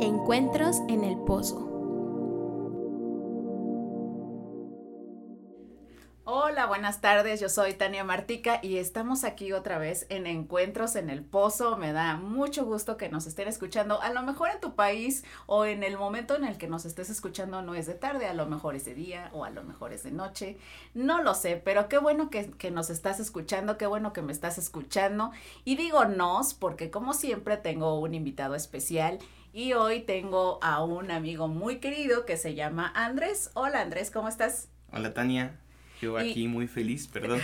Encuentros en el Pozo. Buenas tardes, yo soy Tania Martica y estamos aquí otra vez en Encuentros en el Pozo. Me da mucho gusto que nos estén escuchando. A lo mejor en tu país o en el momento en el que nos estés escuchando no es de tarde, a lo mejor es de día o a lo mejor es de noche. No lo sé, pero qué bueno que, que nos estás escuchando, qué bueno que me estás escuchando. Y digo nos porque como siempre tengo un invitado especial. Y hoy tengo a un amigo muy querido que se llama Andrés. Hola Andrés, ¿cómo estás? Hola Tania, yo aquí muy feliz, perdón.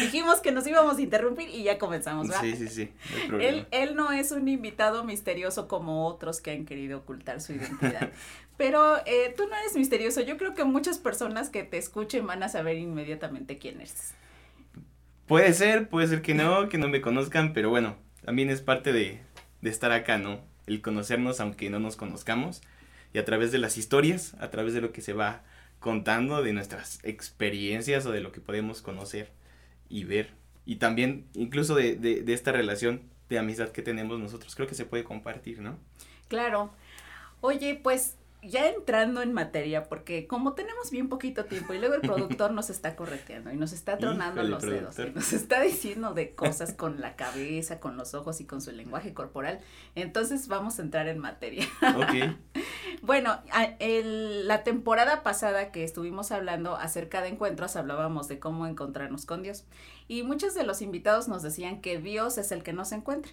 Dijimos que nos íbamos a interrumpir y ya comenzamos, ¿verdad? Sí, sí, sí, no hay Él, problema. él no es un invitado misterioso como otros que han querido ocultar su identidad. Pero eh, tú no eres misterioso. Yo creo que muchas personas que te escuchen van a saber inmediatamente quién eres. Puede ser, puede ser que no, que no me conozcan, pero bueno, también es parte de, de estar acá, ¿no? El conocernos aunque no nos conozcamos y a través de las historias, a través de lo que se va contando, de nuestras experiencias o de lo que podemos conocer y ver. Y también incluso de, de, de esta relación de amistad que tenemos nosotros, creo que se puede compartir, ¿no? Claro. Oye, pues ya entrando en materia, porque como tenemos bien poquito tiempo y luego el productor nos está correteando y nos está tronando Híjole, los dedos y nos está diciendo de cosas con la cabeza, con los ojos y con su lenguaje corporal, entonces vamos a entrar en materia. Bueno, el- la temporada pasada que estuvimos hablando acerca de encuentros, hablábamos de cómo encontrarnos con Dios. Y muchos de los invitados nos decían que Dios es el que nos encuentra.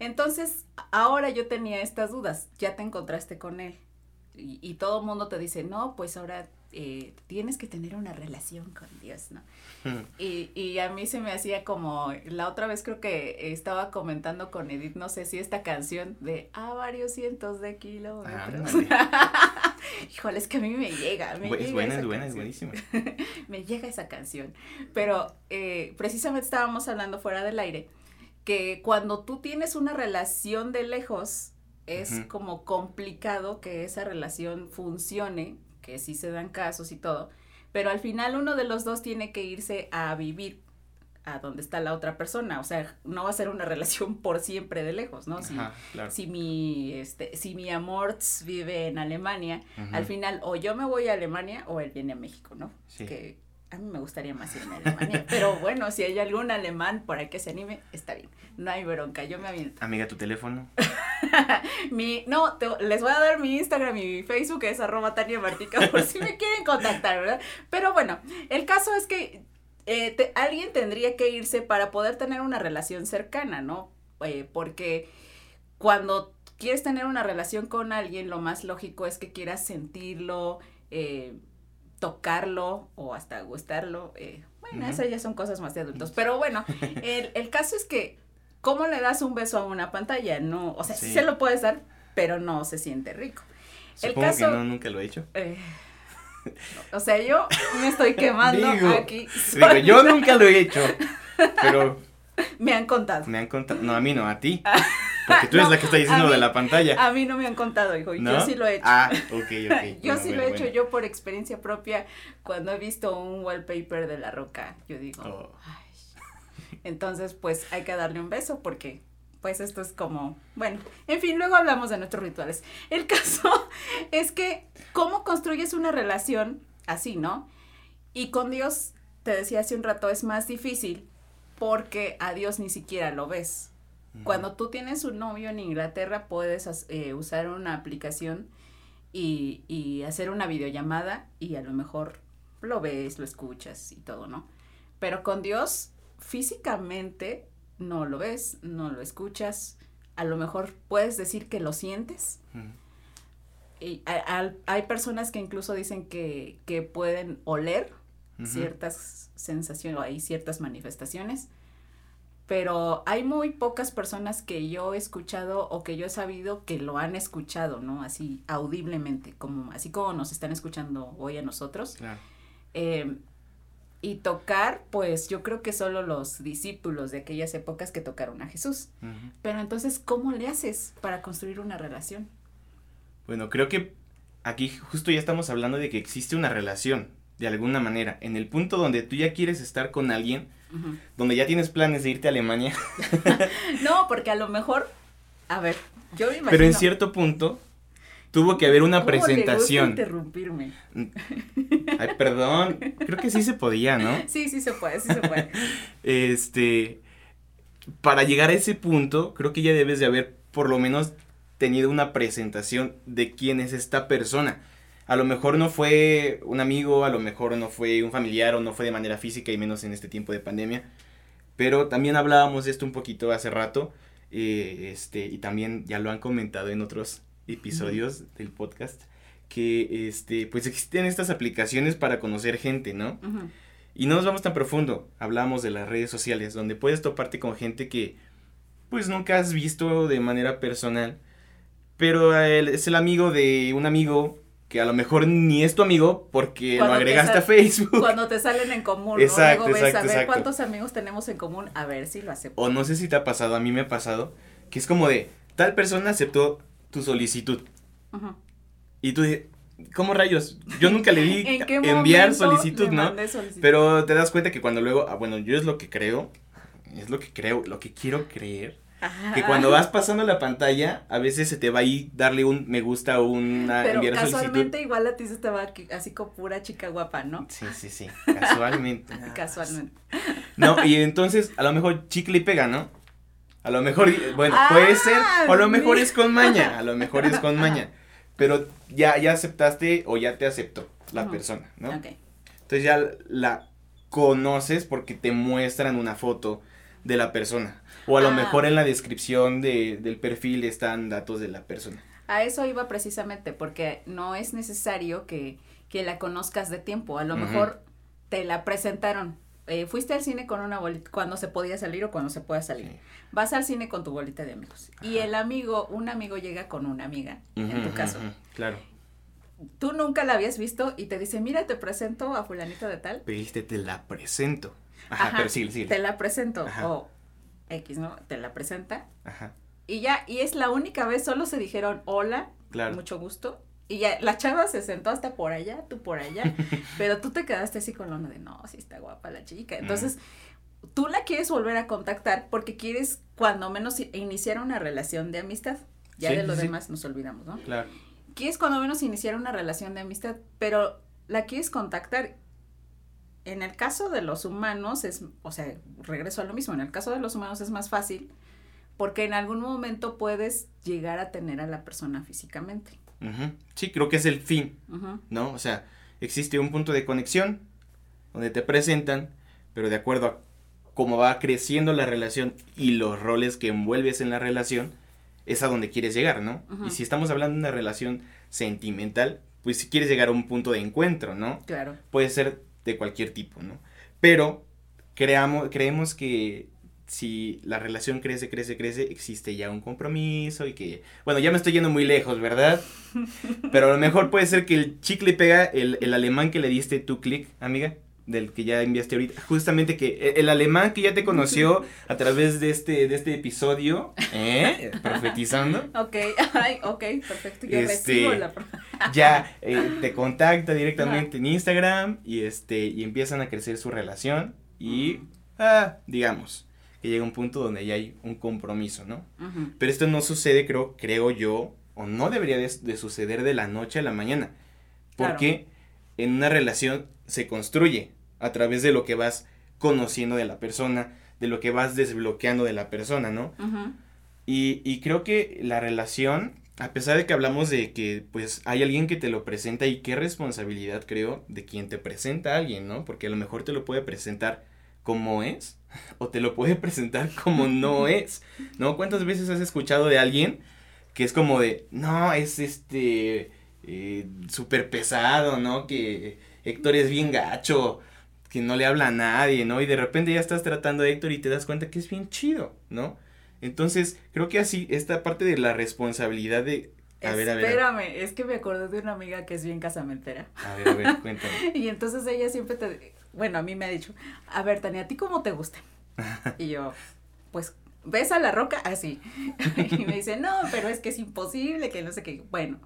Entonces, ahora yo tenía estas dudas, ya te encontraste con Él. Y, y todo el mundo te dice, no, pues ahora eh, tienes que tener una relación con Dios, ¿no? Y, y a mí se me hacía como, la otra vez creo que estaba comentando con Edith, no sé si esta canción de a varios cientos de kilómetros. Híjole, es que a mí me llega, me Es llega buena, es buena, es buenísima. me llega esa canción. Pero eh, precisamente estábamos hablando fuera del aire que cuando tú tienes una relación de lejos es como complicado que esa relación funcione, que sí se dan casos y todo, pero al final uno de los dos tiene que irse a vivir a donde está la otra persona, o sea, no va a ser una relación por siempre de lejos, ¿no? Si, Ajá, claro. si mi este si mi amor vive en Alemania, al final o yo me voy a Alemania o él viene a México, ¿no? Sí. Que a mí me gustaría más irme a Alemania, pero bueno, si hay algún alemán por ahí que se anime, está bien, no hay bronca, yo me aviento. Amiga, tu teléfono. Mi, no, te- les voy a dar mi Instagram y mi Facebook, es arroba Tania Martica, por si me quieren contactar, ¿verdad? Pero bueno, el caso es que eh, te- alguien tendría que irse para poder tener una relación cercana, ¿no? Eh, porque cuando quieres tener una relación con alguien, lo más lógico es que quieras sentirlo, eh, tocarlo o hasta gustarlo. eh, bueno, esas ya son cosas más de adultos. Pero bueno, el, el caso es que, ¿cómo le das un beso a una pantalla? No, o sea, sí, Sí. se lo puedes dar, pero no se siente rico. El Supongo caso- que no, nunca lo he hecho. Eh, o sea, yo me estoy quemando Digo, aquí. Digo, yo nunca lo he hecho. Pero Me han contado. me han contado. No, a mí no, a ti. Porque tú eres la que está diciendo mí- de la pantalla. A mí no me han contado, hijo, y ¿No? yo sí lo he hecho. Ah, ok, ok. yo Bueno, sí bueno, lo he hecho, yo por experiencia propia, cuando he visto un wallpaper de la roca, yo digo, Oh. "Ay". entonces pues hay que darle un beso porque pues esto es como, bueno, en fin, luego hablamos de nuestros rituales. El caso es que, ¿cómo construyes una relación así, no? Y con Dios, te decía hace un rato, es más difícil porque a Dios ni siquiera lo ves. Cuando tú tienes un novio en Inglaterra, puedes eh, usar una aplicación y, y hacer una videollamada y a lo mejor lo ves, lo escuchas y todo, ¿no? Pero con Dios, físicamente no lo ves, no lo escuchas, a lo mejor puedes decir que lo sientes. Y a- hay personas que incluso dicen que, que pueden oler ciertas sensaciones o hay ciertas manifestaciones, pero hay muy pocas personas que yo he escuchado o que yo he sabido que lo han escuchado, ¿no? Así audiblemente, como así como nos están escuchando hoy a nosotros. Claro. Eh, y tocar, pues yo creo que solo los discípulos de aquellas épocas que tocaron a Jesús. Pero entonces, ¿cómo le haces para construir una relación? Bueno, creo que aquí justo ya estamos hablando de que existe una relación, de alguna manera. En el punto donde tú ya quieres estar con alguien, Donde ya tienes planes de irte a Alemania. No, porque a lo mejor A ver, yo me imagino. Pero en cierto punto tuvo que haber una ¿Cómo le gusta presentación. interrumpirme. Ay, perdón, creo que sí se podía, ¿no? Sí, sí se puede, sí se puede. Este, para llegar a ese punto, creo que ya debes de haber por lo menos tenido una presentación de quién es esta persona. A lo mejor no fue un amigo, a lo mejor no fue un familiar o no fue de manera física y menos en este tiempo de pandemia. Pero también hablábamos de esto un poquito hace rato. eh, este, y también ya lo han comentado en otros episodios del podcast. Que este, pues existen estas aplicaciones para conocer gente, ¿no? Y no nos vamos tan profundo, hablamos de las redes sociales, donde puedes toparte con gente que pues nunca has visto de manera personal, pero es el amigo de un amigo que a lo mejor ni es tu amigo porque Cuando lo te agregaste a Facebook. Cuando te salen en común, Exacto, ¿no? Luego ves, exacto, a ver exacto. cuántos amigos tenemos en común, a ver si lo acepto. O no sé si te ha pasado, a mí me ha pasado, que es como de, tal persona aceptó tu solicitud. Ujú. Y tú de, ¿cómo rayos? Yo nunca le di ¿En qué enviar solicitud, le ¿no? solicitud? Pero te das cuenta que cuando luego, ah, bueno, yo es lo que creo, es lo que creo, lo que quiero creer, Ajá. que cuando vas pasando la pantalla, a veces se te va ahí darle un me gusta o una Pero enviar solicitud. casualmente igual a ti se te va aquí- así con pura chica guapa, ¿no? Sí, sí, sí, casualmente. Casualmente. No, y entonces a lo mejor chicle y pega, ¿no? A lo mejor, bueno, Ah, puede ser, o a lo mejor es con maña, a lo mejor es con maña, pero ya, ya aceptaste o ya te aceptó la persona, ¿no? Ok. Entonces ya la conoces porque te muestran una foto de la persona. O a lo Ah. mejor en la descripción de, del perfil están datos de la persona. A eso iba precisamente, porque no es necesario que, que la conozcas de tiempo. A lo mejor te la presentaron. Eh, fuiste al cine con una bolita cuando se podía salir o cuando se pueda salir. Sí. Vas al cine con tu bolita de amigos. Y el amigo, un amigo llega con una amiga, en tu caso. Claro. Tú nunca la habías visto y te dice, mira, te presento a fulanito de tal. Pediste, te la presento. Ajá, Ajá, pero sí, sí. Te la presento. Ajá. O X, ¿no? Te la presenta. Ajá, Y ya, y es la única vez, solo se dijeron hola, claro. mucho gusto. Y ya, la chava se sentó hasta por allá, tú por allá, pero tú te quedaste así con la onda de, no, sí está guapa la chica. Entonces, tú la quieres volver a contactar porque quieres, cuando menos, iniciar una relación de amistad. Ya Sí, de lo sí. demás nos olvidamos, ¿no? Claro. Quieres cuando menos iniciar una relación de amistad, pero la quieres contactar. En el caso de los humanos es, o sea, regreso a lo mismo, en el caso de los humanos es más fácil porque en algún momento puedes llegar a tener a la persona físicamente. Sí, creo que es el fin. ¿no? O sea, existe un punto de conexión donde te presentan, pero de acuerdo a cómo va creciendo la relación y los roles que envuelves en la relación, es a donde quieres llegar, ¿no? Y si estamos hablando de una relación sentimental, pues si quieres llegar a un punto de encuentro, ¿no? Claro. Puede ser de cualquier tipo, ¿no? Pero creamos, creemos que si la relación crece, crece, crece, existe ya un compromiso y que, bueno, ya me estoy yendo muy lejos, ¿verdad? Pero a lo mejor puede ser que el chicle pega el, el alemán que le diste tu clic, amiga, del que ya enviaste ahorita, justamente que el, el alemán que ya te conoció a través de este, de este episodio, ¿eh? Profetizando. Ok, ay, ok, perfecto. Yo Este, recibo la. ya eh, te contacta directamente en Instagram y este y empiezan a crecer su relación y ah, digamos que llega un punto donde ya hay un compromiso, ¿no? Pero esto no sucede, creo, creo yo, o no debería de, de suceder de la noche a la mañana, Claro. porque en una relación se construye a través de lo que vas conociendo de la persona, de lo que vas desbloqueando de la persona, ¿no? Y, y creo que la relación, a pesar de que hablamos de que pues hay alguien que te lo presenta y qué responsabilidad creo de quien te presenta a alguien, ¿no? Porque a lo mejor te lo puede presentar como es o te lo puede presentar como no es, ¿no? ¿Cuántas veces has escuchado de alguien que es como de, no, es este, eh, súper pesado, ¿no? Que Héctor es bien gacho, que no le habla a nadie, ¿no? Y de repente ya estás tratando a Héctor y te das cuenta que es bien chido, ¿no? Entonces, creo que así, esta parte de la responsabilidad de... A ver, a ver. Espérame, es que me acordé de una amiga que es bien casamentera. A ver, a ver, cuéntame. Y entonces ella siempre te, bueno, a mí me ha dicho, a ver, Tania, ¿a ti cómo te gusta? Y yo, pues, ¿ves a la roca? Así. Y me dice, no, pero es que es imposible, que no sé qué. Bueno,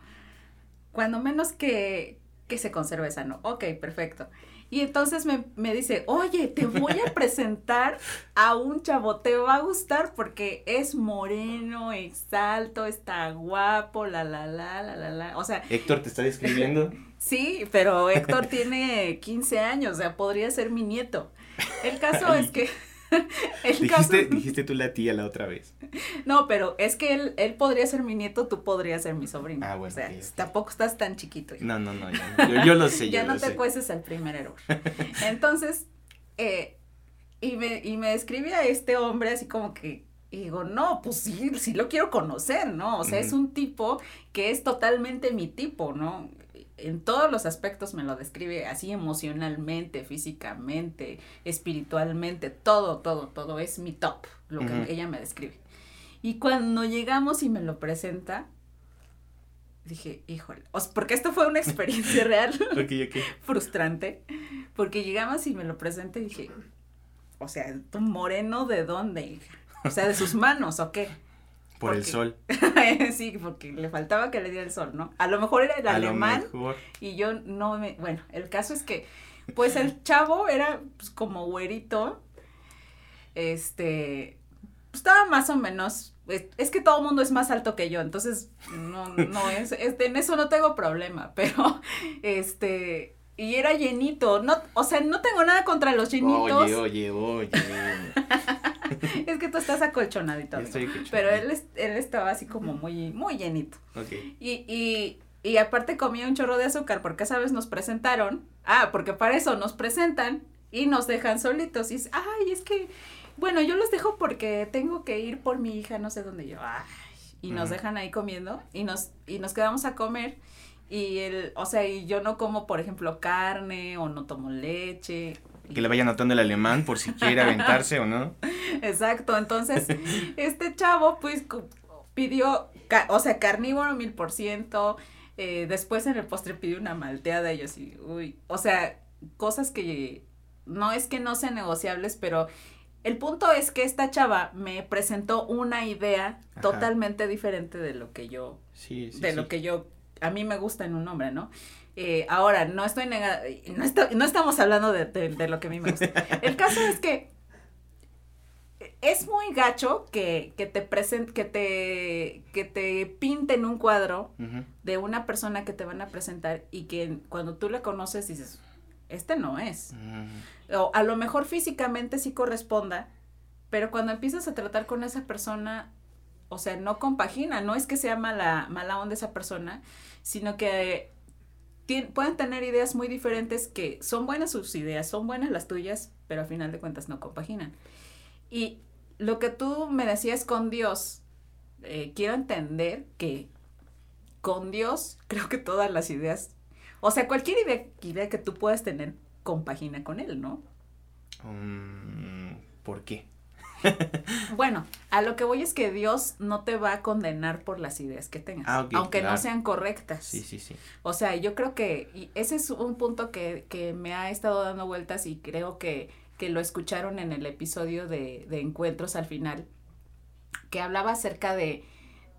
cuando menos que, que se conserve sano. Ok, perfecto. Y entonces me, me, dice, oye, te voy a presentar a un chavo, te va a gustar porque es moreno, es alto, está guapo, la, la, la, la, la, la. O sea. Héctor te está describiendo. sí, pero Héctor tiene 15 años, o sea, podría ser mi nieto. El caso es que. dijiste, dijiste tú la tía la otra vez. No, pero es que él, él podría ser mi nieto, tú podrías ser mi sobrino. Ah, bueno. O sea, tampoco estás tan chiquito. No, no, no, ya, yo, lo sé. ya no te cueces el primer error. Entonces, eh, y, me, y me describe a este hombre así como que, y digo, no, pues sí, sí lo quiero conocer, ¿no? O sea, es un tipo que es totalmente mi tipo, ¿no? En todos los aspectos me lo describe así emocionalmente, físicamente, espiritualmente, todo, todo, todo es mi top, lo que ella me describe. Y cuando llegamos y me lo presenta, dije, híjole, porque esto fue una experiencia real, frustrante, porque llegamos y me lo presenta y dije, o sea, ¿tu moreno de dónde, O sea, de sus manos, ¿o qué? Por el sol. sí, porque le faltaba que le diera el sol, ¿no? A lo mejor era el alemán y yo no me... Bueno, el caso es que, pues el chavo era pues, como güerito, este, pues, estaba más o menos, es, que todo el mundo es más alto que yo, entonces no, no es, este, en eso no tengo problema, pero, este, y era llenito, no, o sea, no tengo nada contra los llenitos. Oye, oye, oye. es que tú estás acolchonadito. Pero él, él estaba así como muy, muy llenito. Y, y, y aparte comía un chorro de azúcar porque esa vez nos presentaron. Ah, porque para eso nos presentan y nos dejan solitos. Y es, ay, es que, bueno, yo los dejo porque tengo que ir por mi hija, no sé dónde yo. Ay, y nos dejan ahí comiendo y nos, y nos quedamos a comer. Y el, o sea, y yo no como, por ejemplo, carne o no tomo leche que le vaya notando el alemán por si quiere aventarse o no. Exacto, entonces este chavo pues pidió, o sea, carnívoro mil por ciento, eh, después en el postre pidió una malteada y yo así, uy, o sea, cosas que no es que no sean negociables, pero el punto es que esta chava me presentó una idea totalmente diferente de lo que yo, sí, sí, de lo que yo, a mí me gusta en un hombre, ¿no? Eh, ahora, no estoy negada, no, no estamos hablando de, lo que a mí me gusta. El caso es que es muy gacho que, te present, que te, que te pinten un cuadro de una persona que te van a presentar y que cuando tú le conoces dices, este no es. O a lo mejor físicamente sí corresponda, pero cuando empiezas a tratar con esa persona, o sea, no compagina, no es que sea mala, mala onda esa persona, sino que pueden tener ideas muy diferentes que son buenas sus ideas, son buenas las tuyas, pero al final de cuentas no compaginan. Y lo que tú me decías con Dios, eh, quiero entender que con Dios creo que todas las ideas, o sea, cualquier idea, idea que tú puedas tener, compagina con Él, ¿no? Um, ¿Por qué? bueno, a lo que voy es que Dios no te va a condenar por las ideas que tengas, ah, aunque no sean correctas. Sí, sí, sí. O sea, yo creo que ese es un punto que, que me ha estado dando vueltas y creo que, que lo escucharon en el episodio de, de Encuentros al final, que hablaba acerca de,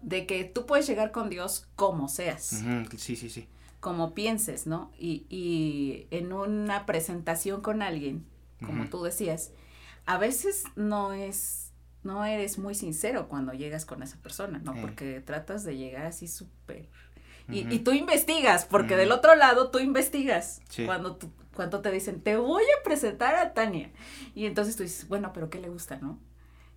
de que tú puedes llegar con Dios como seas. Sí, sí, sí. Como pienses, ¿no? Y, y en una presentación con alguien, como tú decías, a veces no es, no eres muy sincero cuando llegas con esa persona, ¿no? Porque tratas de llegar así súper... Y, y, tú investigas, porque del otro lado tú investigas. Cuando, tú, cuando te dicen, te voy a presentar a Tania. Y entonces tú dices, bueno, pero ¿qué le gusta, no?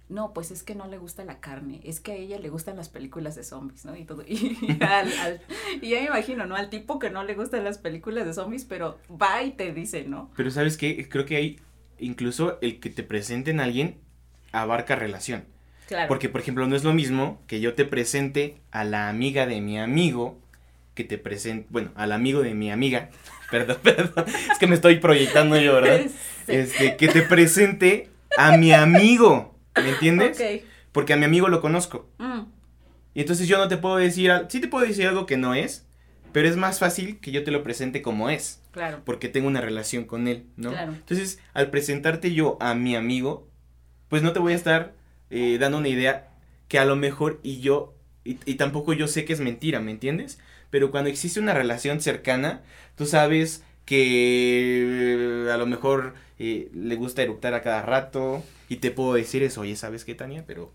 No, pues es que no le gusta la carne, es que a ella le gustan las películas de zombies, ¿no? Y todo. Y, al, y ya me imagino, ¿no? Al tipo que no le gustan las películas de zombies, pero va y te dice, ¿no? Pero sabes qué, creo que hay incluso el que te presenten a alguien abarca relación. Claro. Porque, por ejemplo, no es lo mismo que yo te presente a la amiga de mi amigo, que te presente, bueno, al amigo de mi amiga, perdón, perdón, es que me estoy proyectando yo, ¿verdad? Este, que te presente a mi amigo, ¿me entiendes? Porque a mi amigo lo conozco. Mm. Y entonces yo no te puedo decir, sí te puedo decir algo que no es, pero es más fácil que yo te lo presente como es. Claro. Porque tengo una relación con él, ¿no? Claro. Entonces, al presentarte yo a mi amigo, pues no te voy a estar eh, dando una idea que a lo mejor y yo, y, tampoco yo sé que es mentira, ¿me entiendes? Pero cuando existe una relación cercana, tú sabes que eh, a lo mejor eh, le gusta eructar a cada rato y te puedo decir eso, oye, ¿sabes qué, Tania? Pero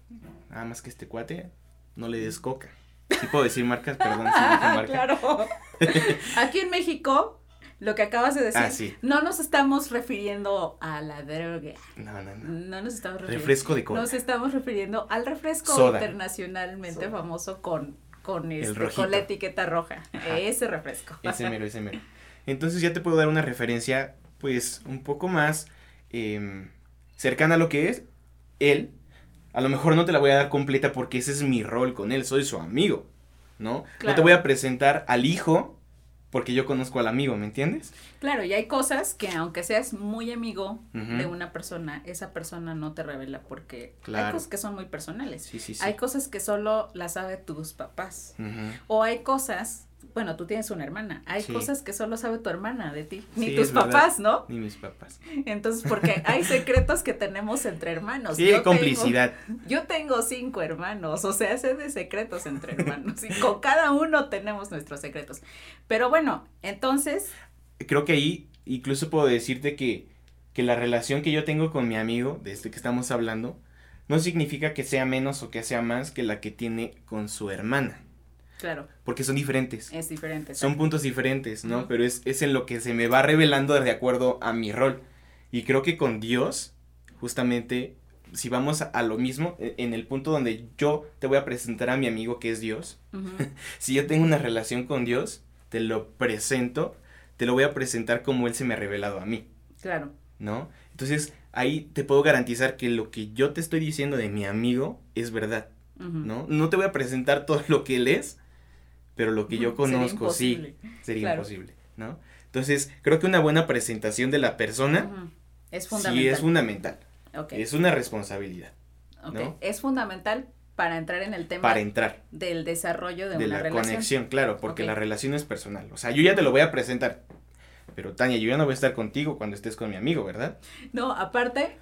nada más que este cuate no le des coca. Sí puedo decir marcas, perdón, si dije marca. Claro. Aquí en México, lo que acabas de decir, Ah, sí. no nos estamos refiriendo a la droga. No, no, no. No nos estamos refiriendo. Refresco de cola. Nos estamos refiriendo al refresco Soda. internacionalmente Soda. famoso con, con, este, con la etiqueta roja. Ajá. Ese refresco. Ese mero, ese mero. Entonces ya te puedo dar una referencia, pues, un poco más em, cercana a lo que es él. A lo mejor no te la voy a dar completa porque ese es mi rol con él, soy su amigo, ¿no? No te voy a presentar al hijo porque yo conozco al amigo, ¿me entiendes? Claro, y hay cosas que aunque seas muy amigo de una persona, esa persona no te revela porque hay cosas que son muy personales. Sí, sí, sí. Hay cosas que solo las sabe tus papás. O hay cosas, bueno, tú tienes una hermana, hay Sí. cosas que solo sabe tu hermana de ti, ni Sí, tus verdad. papás, ¿no? Ni mis papás. Entonces, porque hay secretos que tenemos entre hermanos. Sí, Yo complicidad. tengo- yo tengo cinco hermanos, o sea, sé de secretos entre hermanos y con cada uno tenemos nuestros secretos. Pero bueno, entonces, Creo que ahí incluso puedo decirte que, que la relación que yo tengo con mi amigo, de este que estamos hablando, no significa que sea menos o que sea más que la que tiene con su hermana. Claro, Porque son diferentes. es diferente. Son puntos diferentes, ¿no? Pero es, es en lo que se me va revelando de acuerdo a mi rol. Y creo que con Dios, justamente, si vamos a, a lo mismo, e- en el punto donde yo te voy a presentar a mi amigo que es Dios, si yo tengo una relación con Dios, te lo presento, te lo voy a presentar como Él se me ha revelado a mí, Claro, ¿no? Entonces, ahí te puedo garantizar que lo que yo te estoy diciendo de mi amigo es verdad. ¿no? No te voy a presentar todo lo que Él es, pero lo que yo sería conozco, sí sería Claro. imposible, ¿no? Entonces, creo que una buena presentación de la persona. Es sí fundamental. es fundamental, es una responsabilidad. Es fundamental para entrar en el tema para entrar del desarrollo de, de una la relación. conexión, claro, porque la relación es personal. O sea, yo ya te lo voy a presentar, pero Tania, yo ya no voy a estar contigo cuando estés con mi amigo, ¿verdad? No, aparte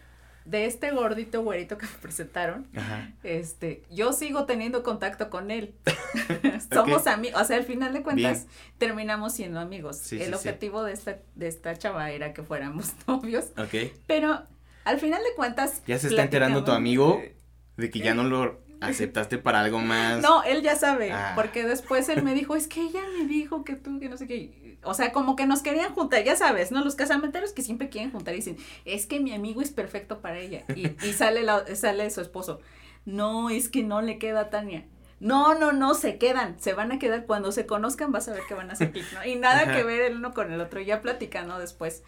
de este gordito güerito que me presentaron, Ajá. este, yo sigo teniendo contacto con él. Somos amigos, o sea, al final de cuentas terminamos siendo amigos. Sí, el sí, sí. objetivo de esta de esta chava era que fuéramos novios, Ok. pero al final de cuentas Ya se está enterando tu amigo de que ya no lo aceptaste para algo más. No, él ya sabe, Ah. porque después él me dijo, es que ella me dijo que tú, que no sé qué. O sea, como que nos querían juntar, ya sabes, ¿no? Los casamenteros que siempre quieren juntar y dicen, es que mi amigo es perfecto para ella. Y, y sale, la, sale su esposo, no, es que no le queda a Tania. No, no, no, se quedan, se van a quedar cuando se conozcan, vas a ver que van a hacer clic, ¿no? Y nada Ajá. que ver el uno con el otro, ya platicando después,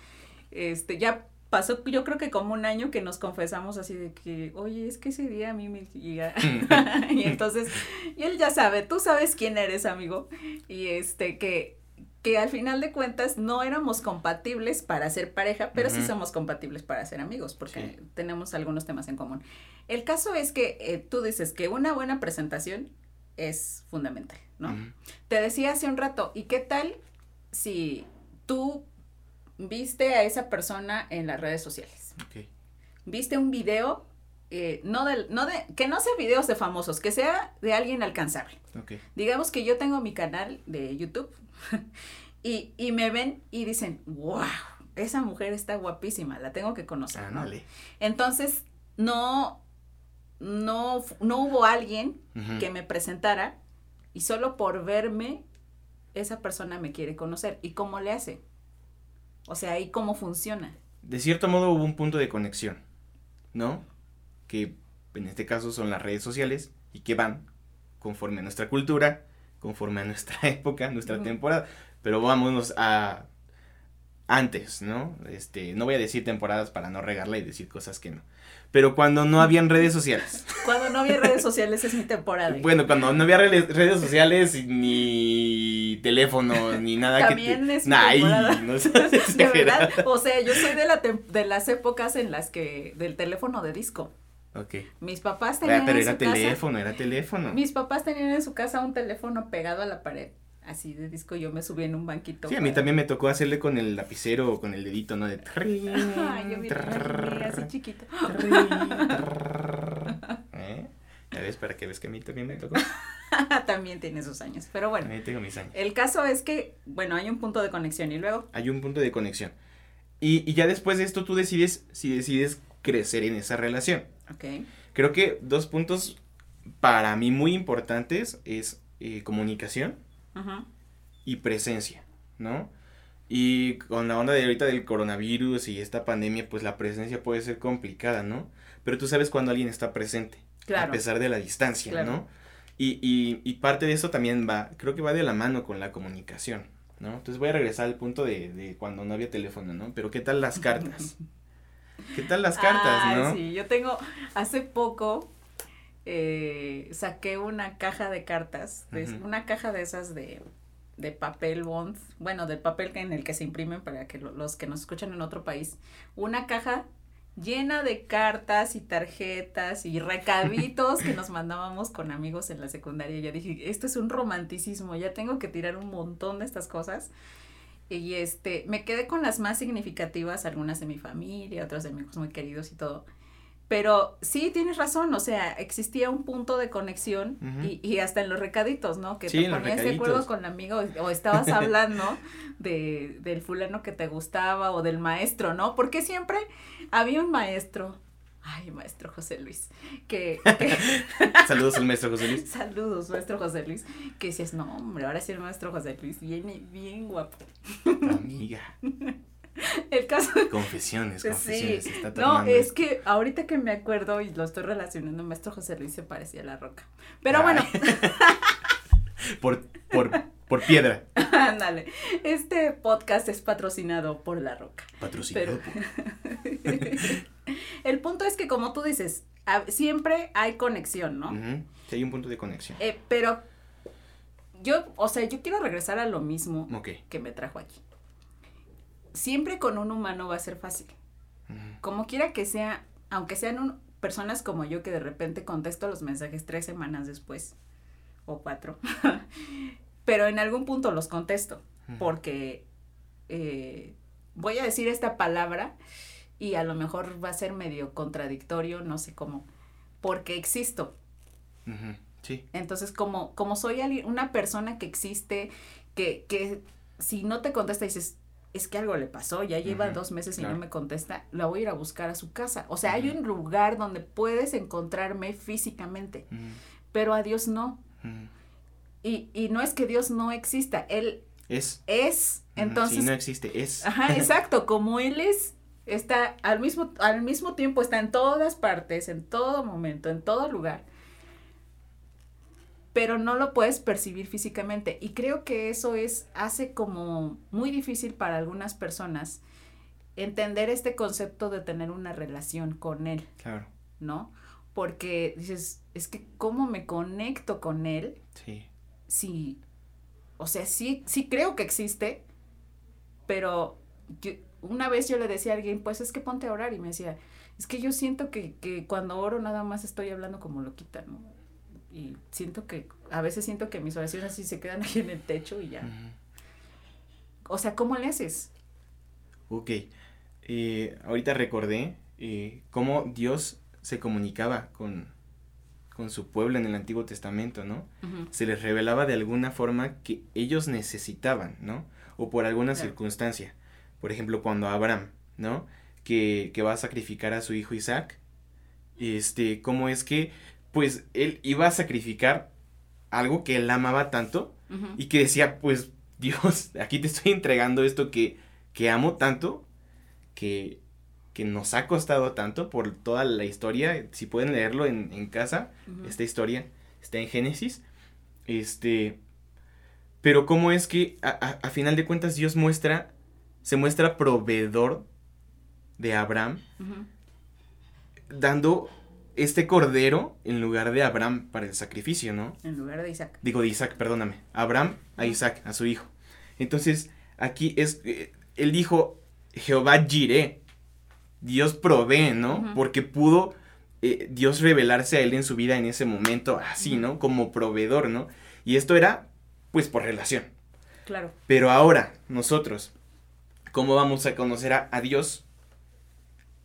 este, ya pasó yo creo que como un año que nos confesamos así de que, oye, es que ese día a mí me... Y, y entonces, y él ya sabe, tú sabes quién eres, amigo, y este, que, que al final de cuentas no éramos compatibles para ser pareja, pero sí somos compatibles para ser amigos, porque Sí. tenemos algunos temas en común. El caso es que eh, tú dices que una buena presentación es fundamental, ¿no? Te decía hace un rato, ¿y qué tal si tú viste a esa persona en las redes sociales? Ok. Viste un video, eh, no no de, que no sea videos de famosos, que sea de alguien alcanzable. Ok. Digamos que yo tengo mi canal de YouTube y, y me ven y dicen, wow, esa mujer está guapísima, la tengo que conocer. ¿no? Entonces, no, no, no hubo alguien que me presentara y solo por verme esa persona me quiere conocer. ¿Y cómo le hace? O sea, ¿y cómo funciona? De cierto modo hubo un punto de conexión, ¿no? Que en este caso son las redes sociales y que van conforme a nuestra cultura, conforme a nuestra época, nuestra temporada. Pero vámonos a antes, ¿no? Este, no voy a decir temporadas para no regarla y decir cosas que no. Pero cuando no habían redes sociales. Cuando no había redes sociales es mi temporada. Bueno, cuando no había redes sociales ni teléfono ni nada También que te... es Nah, temporada. no de verdad, o sea, yo soy de, la de las épocas en las que, del teléfono de disco. Ok. Mis papás Ah, tenían pero en era su casa, teléfono, era teléfono. mis papás tenían en su casa un teléfono pegado a la pared, así de disco, yo me subí en un banquito. Sí, a mí también me tocó hacerle con el lapicero o con el dedito, ¿no? De... Yo me lo imaginé así chiquito. ¿Eh? Ya ves, para que ves que a mí también me tocó. también tiene sus años, pero bueno. Ahí tengo mis años. El caso es que, bueno, hay un punto de conexión y luego. Hay un punto de conexión. Y, y ya después de esto tú decides si decides crecer en esa relación. Ok. Creo que dos puntos para mí muy importantes es eh, comunicación y presencia, ¿no? Y con la onda de ahorita del coronavirus y esta pandemia, pues la presencia puede ser complicada, ¿no? Pero tú sabes cuando alguien está presente, Claro. a pesar de la distancia, Claro. ¿no? Y, y, y parte de eso también va, creo que va de la mano con la comunicación, ¿no? Entonces voy a regresar al punto de, de cuando no había teléfono, ¿no? Pero ¿qué tal las cartas? ¿Qué tal las cartas, no? Sí, yo tengo, hace poco eh, saqué una caja de cartas, Ujú. una caja de esas de, de papel bond, bueno, del papel que- en el que se imprimen para que lo- los que nos escuchan en otro país, una caja llena de cartas y tarjetas y recaditos que nos mandábamos con amigos en la secundaria. Yo dije, esto es un romanticismo, ya tengo que tirar un montón de estas cosas. Y este, me quedé con las más significativas, algunas de mi familia, otras de amigos muy queridos y todo. Pero sí, tienes razón, o sea, existía un punto de conexión y, y hasta en los recaditos, ¿no? Que Sí, te ponías de acuerdo con el amigo o estabas hablando de, del fulano que te gustaba o del maestro, ¿no? Porque siempre había un maestro, ay, maestro José Luis, que, que Saludos al maestro José Luis. saludos, maestro José Luis, que dices, no, hombre, ahora sí el maestro José Luis viene bien guapo. Amiga. El caso Confesiones, Sí, confesiones. se está no, es que ahorita que me acuerdo y lo estoy relacionando, maestro José Luis se parecía a la roca. Pero Ay. bueno, Por, por, por piedra. ándale, este podcast es patrocinado por la roca. Patrocinado. Pero- El punto es que como tú dices, siempre hay conexión, ¿no? Sí, hay un punto de conexión. Eh, pero yo, o sea, yo quiero regresar a lo mismo que me trajo aquí. Siempre con un humano va a ser fácil. Como quiera que sea, aunque sean un- personas como yo que de repente contesto los mensajes tres semanas después o cuatro, pero en algún punto los contesto porque eh, voy a decir esta palabra y a lo mejor va a ser medio contradictorio, no sé cómo, porque existo. Sí. Entonces, como, como soy una persona que existe, que, que si no te contesta dices, es que algo le pasó, ya lleva dos meses y claro. no me contesta, la voy a ir a buscar a su casa. O sea, hay un lugar donde puedes encontrarme físicamente, pero a Dios no. Y, y no es que Dios no exista, Él Es. es. Entonces, no existe, es. Ajá, exacto, como él es, está al mismo, al mismo tiempo, está en todas partes, en todo momento, en todo lugar, pero no lo puedes percibir físicamente. Y creo que eso es, hace como muy difícil para algunas personas entender este concepto de tener una relación con él, Claro. ¿no? Porque dices, es que cómo me conecto con él Sí. sí, o sea, sí, sí creo que existe, pero yo- una vez yo le decía a alguien, pues es que ponte a orar y me decía, es que yo siento que, que cuando oro nada más estoy hablando como loquita, ¿no? Y siento que, a veces siento que mis oraciones así se quedan ahí en el techo y ya. O sea, ¿cómo le haces? Ok. Eh, ahorita recordé eh, cómo Dios se comunicaba con, con su pueblo en el Antiguo Testamento, ¿no? Se les revelaba de alguna forma que ellos necesitaban, ¿no? O por alguna Claro. circunstancia. Por ejemplo, cuando Abraham, ¿no? Que, que va a sacrificar a su hijo Isaac. Este, cómo es que, pues, él iba a sacrificar algo que él amaba tanto y que decía, pues, Dios, aquí te estoy entregando esto que, que amo tanto, que, que nos ha costado tanto por toda la historia. Si pueden leerlo en, en casa, esta historia está en Génesis. Este, pero cómo es que a, a- a final de cuentas Dios muestra, se muestra proveedor de Abraham, dando este cordero en lugar de Abraham para el sacrificio, ¿no? En lugar de Isaac. Digo de Isaac, perdóname. Abraham a Isaac, a su hijo. Entonces, aquí es, eh, él dijo, Jehová Jireh, Dios provee, ¿no? Porque pudo eh, Dios revelarse a él en su vida en ese momento, así, ¿no? Como proveedor, ¿no? Y esto era, pues, por relación. Claro. Pero ahora, nosotros, ¿cómo vamos a conocer a, a Dios?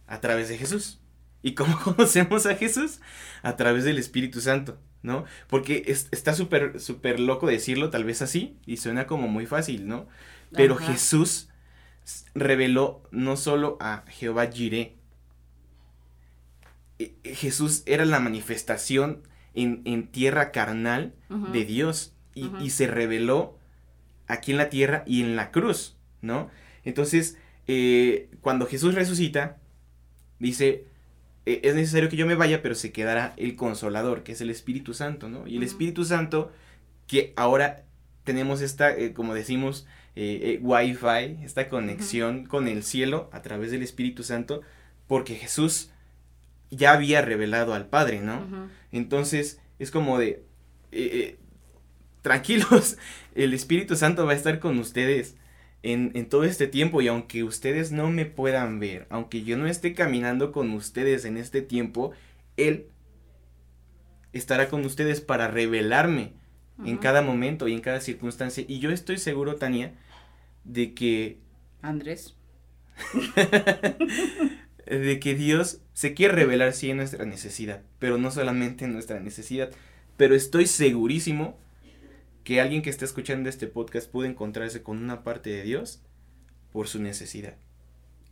A través de Jesús. ¿Y cómo conocemos a Jesús? A través del Espíritu Santo, ¿no? Porque está súper, súper loco decirlo tal vez así y suena como muy fácil, ¿no? Pero Jesús reveló no solo a Jehová Jireh, e, Jesús era la manifestación en, tierra carnal de Dios y, se reveló aquí en la tierra y en la cruz, ¿no? Entonces, eh, cuando Jesús resucita, dice, e, es necesario que yo me vaya, pero se quedará el consolador, que es el Espíritu Santo, ¿no? Y el Espíritu Santo, que ahora tenemos esta, eh, como decimos, eh, Wi-Fi, esta conexión con el cielo a través del Espíritu Santo, porque Jesús ya había revelado al Padre, ¿no? Entonces, es como de, tranquilos, el Espíritu Santo va a estar con ustedes en, todo este tiempo y aunque ustedes no me puedan ver, aunque yo no esté caminando con ustedes en este tiempo, Él estará con ustedes para revelarme en cada momento y en cada circunstancia. Y yo estoy seguro, Tania, de que... Andrés. de que Dios se quiere revelar sí en nuestra necesidad, pero no solamente en nuestra necesidad, pero estoy segurísimo que alguien que esté escuchando este podcast puede encontrarse con una parte de Dios por su necesidad.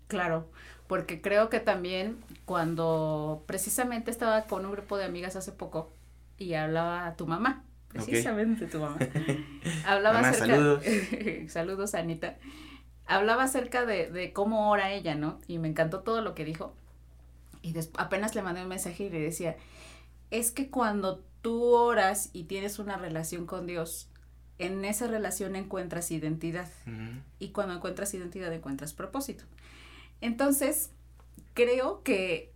Claro, porque creo que también cuando precisamente estaba con un grupo de amigas hace poco y hablaba a tu mamá, precisamente tu mamá. hablaba acerca, saludos. saludos, Anita. Hablaba acerca de, de, cómo ora ella, ¿no? Y me encantó todo lo que dijo. Y apenas le mandé un mensaje y le decía, es que cuando tú oras y tienes una relación con Dios, en esa relación encuentras identidad. Y cuando encuentras identidad encuentras propósito. Entonces, creo que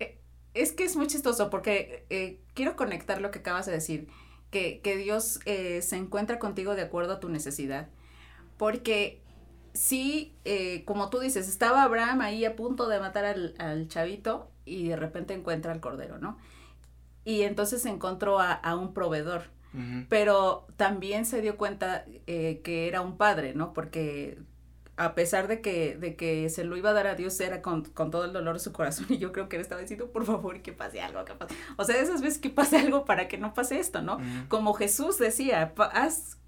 eh, es que es muy chistoso porque eh, quiero conectar lo que acabas de decir, que, Dios eh, se encuentra contigo de acuerdo a tu necesidad. Porque sí, como tú dices, estaba Abraham ahí a punto de matar al, al chavito y de repente encuentra al cordero, ¿no? Y entonces encontró a, un proveedor. Pero también se dio cuenta eh, que era un padre, ¿no? Porque a pesar de que, de que se lo iba a dar a Dios, era con, todo el dolor de su corazón. Y yo creo que él estaba diciendo, por favor, que pase algo, que pase. O sea, esas veces que pase algo para que no pase esto, ¿no? Como Jesús decía, haz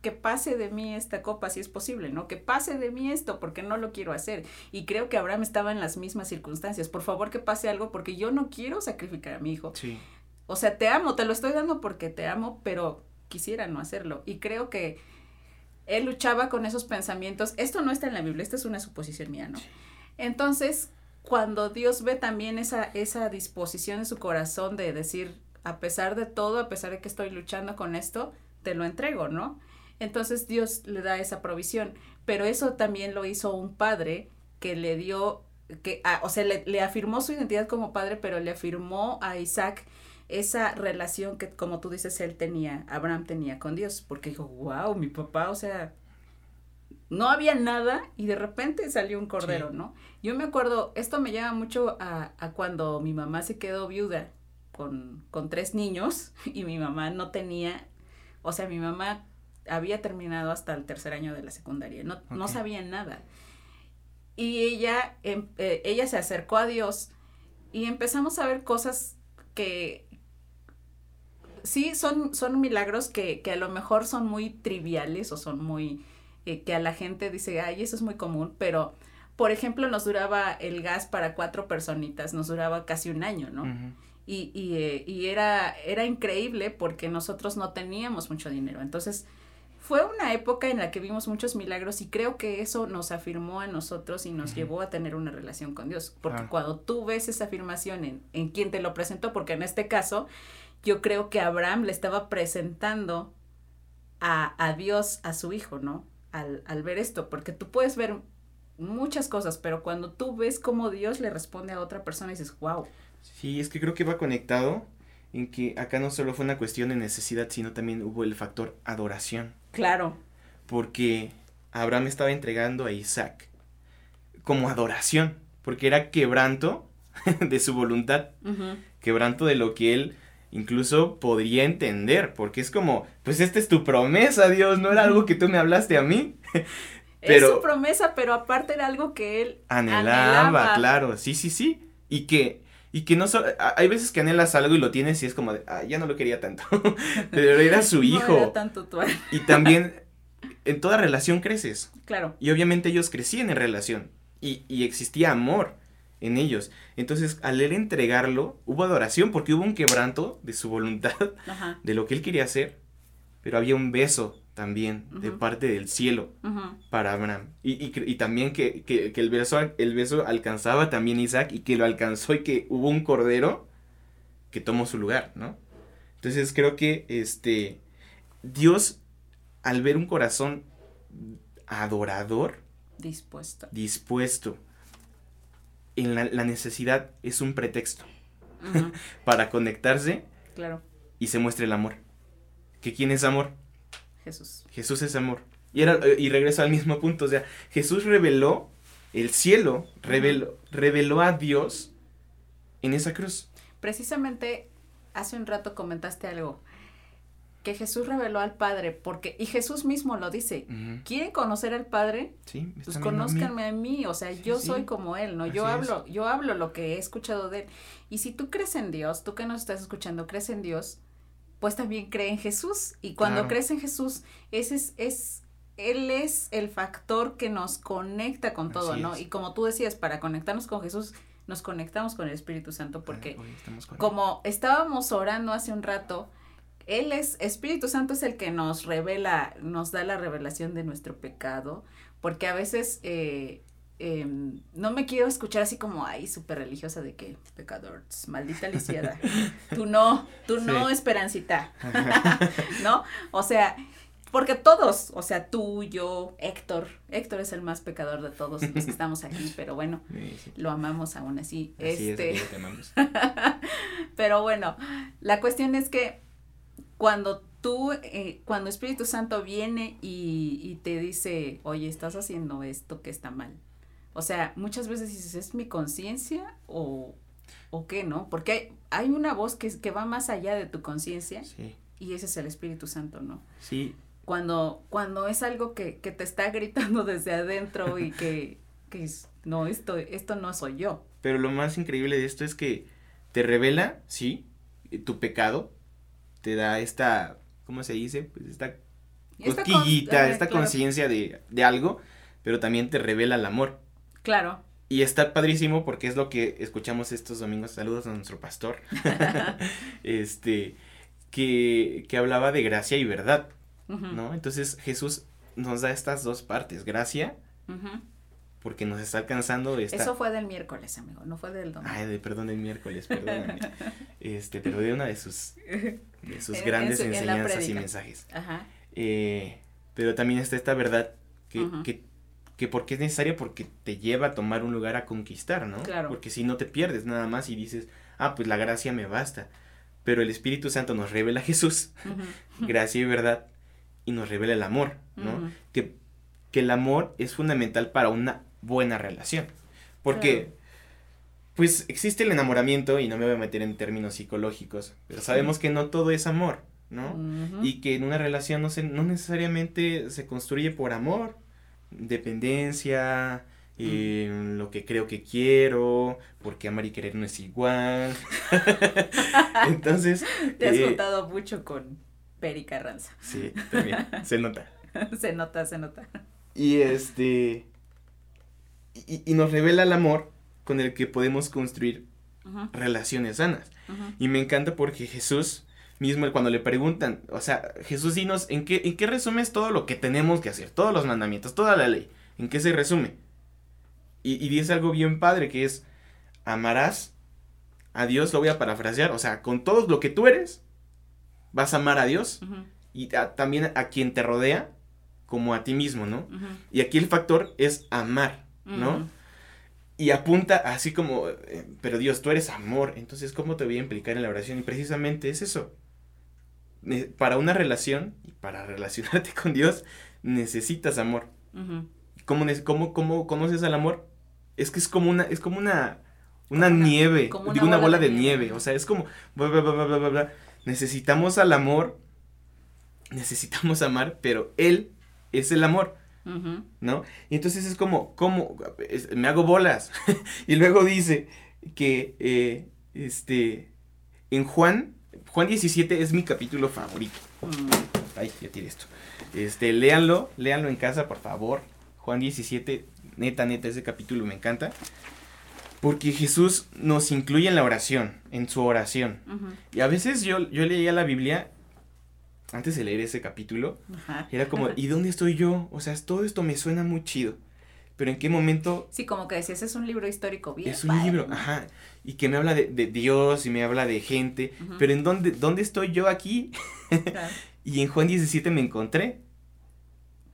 que pase de mí esta copa si es posible, ¿no? Que pase de mí esto porque no lo quiero hacer. Y creo que Abraham estaba en las mismas circunstancias. Por favor, que pase algo porque yo no quiero sacrificar a mi hijo. Sí. O sea, te amo, te lo estoy dando porque te amo, pero quisiera no hacerlo. Y creo que él luchaba con esos pensamientos. Esto no está en la Biblia, esta es una suposición mía, ¿no? Entonces, cuando Dios ve también esa, esa disposición en su corazón de decir, a pesar de todo, a pesar de que estoy luchando con esto, te lo entrego, ¿no? Entonces Dios le da esa provisión. Pero eso también lo hizo un padre que le dio, que, ah, o sea, le, le afirmó su identidad como padre, pero le afirmó a Isaac esa relación que, como tú dices, él tenía, Abraham tenía con Dios, porque dijo, wow, mi papá, o sea, no había nada y de repente salió un cordero, ¿no? Yo me acuerdo, esto me lleva mucho a, a cuando mi mamá se quedó viuda con, con tres niños y mi mamá no tenía, o sea, mi mamá había terminado hasta el tercer año de la secundaria, no, no sabía nada. Y ella, em, eh, ella se acercó a Dios y empezamos a ver cosas que sí, son, son milagros que, que, a lo mejor son muy triviales o son muy, eh, que a la gente dice, ay, eso es muy común, pero, por ejemplo, nos duraba el gas para cuatro personitas, nos duraba casi un año, ¿no? Y, y, eh, y era, era increíble porque nosotros no teníamos mucho dinero. Entonces, fue una época en la que vimos muchos milagros y creo que eso nos afirmó a nosotros y nos llevó a tener una relación con Dios. Porque cuando tú ves esa afirmación en, en quien te lo presentó, porque en este caso yo creo que Abraham le estaba presentando a, a Dios, a su hijo, ¿no? Al, al, ver esto, porque tú puedes ver muchas cosas, pero cuando tú ves cómo Dios le responde a otra persona, dices, wow. Sí, es que creo que va conectado en que acá no solo fue una cuestión de necesidad, sino también hubo el factor adoración. Claro. Porque Abraham estaba entregando a Isaac como adoración, porque era quebranto de su voluntad, quebranto de lo que él incluso podría entender, porque es como, pues esta es tu promesa, Dios, no era algo que tú me hablaste a mí. pero, es su promesa, pero aparte era algo que él anhelaba, claro, sí, sí, sí, y que Y que no so hay veces que anhelas algo y lo tienes y es como de, ah, ya no lo quería tanto. Pero era su hijo. No era tanto tu... y también en toda relación creces. Claro. Y obviamente ellos crecían en relación. Y, y existía amor en ellos. Entonces, al él entregarlo, hubo adoración porque hubo un quebranto de su voluntad, Ajá. de lo que él quería hacer. Pero había un beso también de parte del cielo para Abraham. Y, y, también que, que, que el, beso, el beso alcanzaba también Isaac y que lo alcanzó y que hubo un cordero que tomó su lugar, ¿no? Entonces creo que este Dios al ver un corazón adorador, Dispuesto. dispuesto, en la, la necesidad es un pretexto para conectarse Claro. y se muestre el amor. ¿Que quién es amor? Jesús. Jesús es amor. Y, era, y regreso al mismo punto, o sea, Jesús reveló el cielo, reveló, reveló a Dios en esa cruz. Precisamente hace un rato comentaste algo que Jesús reveló al Padre porque y Jesús mismo lo dice. Ujú. ¿Quieren conocer al Padre? Sí, Pues conózcanme a mí, o sea, Sí, yo sí. soy como él, ¿no? Yo es. hablo, yo hablo lo que he escuchado de él. Y si tú crees en Dios, tú que nos estás escuchando, crees en Dios, pues también cree en Jesús. Y cuando Claro. crees en Jesús, ese es, es, él es el factor que nos conecta con todo, Así ¿no? es. Y como tú decías, para conectarnos con Jesús, nos conectamos con el Espíritu Santo, porque como estábamos orando hace un rato, Él es, Espíritu Santo es el que nos revela, nos da la revelación de nuestro pecado, porque a veces eh, em, no me quiero escuchar así como, ay, súper religiosa de que pecadores, maldita lisiada. tú no, tú no. Esperancita, ¿no? O sea, porque todos, o sea, tú, yo, Héctor, Héctor es el más pecador de todos los que estamos aquí, pero bueno, Sí, sí. lo amamos aún así. Así este, es, amamos. pero bueno, la cuestión es que cuando tú, eh, cuando Espíritu Santo viene y, y te dice, oye, estás haciendo esto que está mal. O sea, muchas veces dices, ¿es mi conciencia o, o qué, no? Porque hay, hay una voz que, que va más allá de tu conciencia Sí, y ese es el Espíritu Santo, ¿no? sí, Cuando, cuando es algo que, que te está gritando desde adentro y que, que es, no, esto, esto no soy yo. pero lo más increíble de esto es que te revela, sí, tu pecado, te da esta, ¿cómo se dice? Pues esta cosquillita, esta claro. conciencia de, de algo, pero también te revela el amor. Claro. Y está padrísimo porque es lo que escuchamos estos domingos. Saludos a nuestro pastor. este, que, que hablaba de gracia y verdad, ¿no? Entonces Jesús nos da estas dos partes, gracia. Porque nos está alcanzando esta... Eso fue del miércoles, amigo, no fue del domingo. Ay, de, perdón, el miércoles, perdóname. este, pero de una de sus, de sus En- grandes en su- en la enseñanzas y mensajes. Ajá. Eh, pero también está esta verdad que, Ujú. que, que porque es necesaria porque te lleva a tomar un lugar a conquistar, ¿no? Claro. Porque si no te pierdes nada más y dices, ah, pues la gracia me basta. Pero el Espíritu Santo nos revela a Jesús, gracia y verdad, y nos revela el amor, ¿no? Que, que el amor es fundamental para una buena relación. Porque, Claro. pues existe el enamoramiento, y no me voy a meter en términos psicológicos, pero sabemos que no todo es amor, ¿no? Y que en una relación no, se, no necesariamente se construye por amor, dependencia, eh, lo que creo que quiero, porque amar y querer no es igual. Entonces, Te has eh, juntado mucho con Peri Carranza. sí, también se nota. se nota, se nota. Y este, y, y nos revela el amor con el que podemos construir Ujú, relaciones sanas. Y me encanta porque Jesús mismo cuando le preguntan, o sea, Jesús dinos, ¿en qué, ¿en qué resumes todo lo que tenemos que hacer? Todos los mandamientos, toda la ley. ¿En qué se resume? Y, y dice algo bien padre que es, amarás a Dios, lo voy a parafrasear, o sea, con todo lo que tú eres, vas a amar a Dios y a- también a quien te rodea como a ti mismo, ¿no? Y aquí el factor es amar, ¿no? Y apunta así como, eh, pero Dios, tú eres amor, entonces ¿cómo te voy a implicar en la oración? Y precisamente es eso. Para una relación y para relacionarte con Dios necesitas amor. ¿Cómo, ne- cómo, cómo conoces al amor? Es que es como una, es como una, una Como nieve, como digo, una bola, bola de, de nieve. nieve. O sea, es como, bla, bla, bla. necesitamos al amor, necesitamos amar, pero Él es el amor. ¿No? Y entonces es como, ¿cómo? Es- me hago bolas. y luego dice que, eh, este, en Juan, Juan 17 es mi capítulo favorito. Mm, Ay, ya tiré esto. Este, léanlo, léanlo en casa, por favor. Juan 17, neta, neta, ese capítulo me encanta. Porque Jesús nos incluye en la oración, en su oración. Y a veces yo, yo leía la Biblia, antes de leer ese capítulo, ajá. era como, ¿y dónde estoy yo? O sea, todo esto me suena muy chido. Pero en qué momento Sí, como que decías, es un libro histórico bien. es un padre, libro, ajá, y que me habla de, de Dios y me habla de gente, pero en dónde, dónde estoy yo aquí? Claro. Y en Juan 17 me encontré.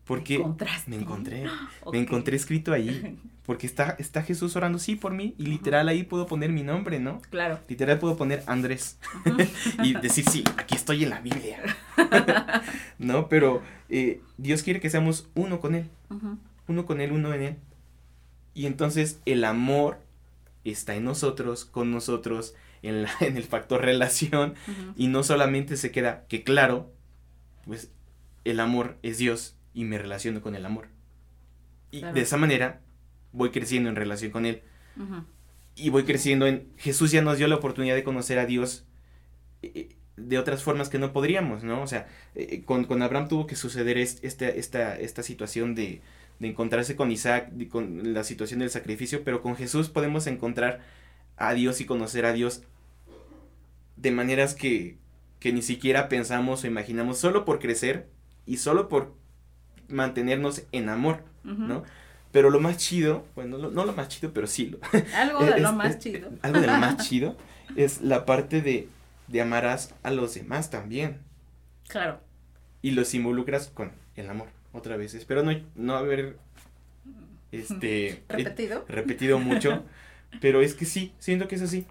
Porque me encontré, me encontré escrito ahí, porque está, está Jesús orando sí por mí y literal ahí puedo poner mi nombre, ¿no? Claro. Literal puedo poner Andrés y decir sí, aquí estoy en la Biblia. ¿No? Pero eh, Dios quiere que seamos uno con Él, uno con Él, uno en Él. Y entonces el amor está en nosotros, con nosotros, en, la, en el factor relación, y no solamente se queda que claro, pues el amor es Dios y me relaciono con el amor. Y Claro. de esa manera voy creciendo en relación con Él. Y voy creciendo en... Jesús ya nos dio la oportunidad de conocer a Dios eh, de otras formas que no podríamos, ¿no? O sea, eh, con, con Abraham tuvo que suceder es- esta, esta, esta situación de, de encontrarse con Isaac, con la situación del sacrificio, pero con Jesús podemos encontrar a Dios y conocer a Dios de maneras que, que ni siquiera pensamos o imaginamos, solo por crecer y solo por mantenernos en amor. ¿no? Pero lo más chido, bueno, lo- no lo más chido, pero sí, lo, Algo de lo más es- chido. Algo de lo más chido es la parte de, de amarás a los demás también. Claro. Y los involucras con el amor. Otra vez. Espero no, no haber este eh, Repetido. repetido mucho. pero es que sí, siento que es así.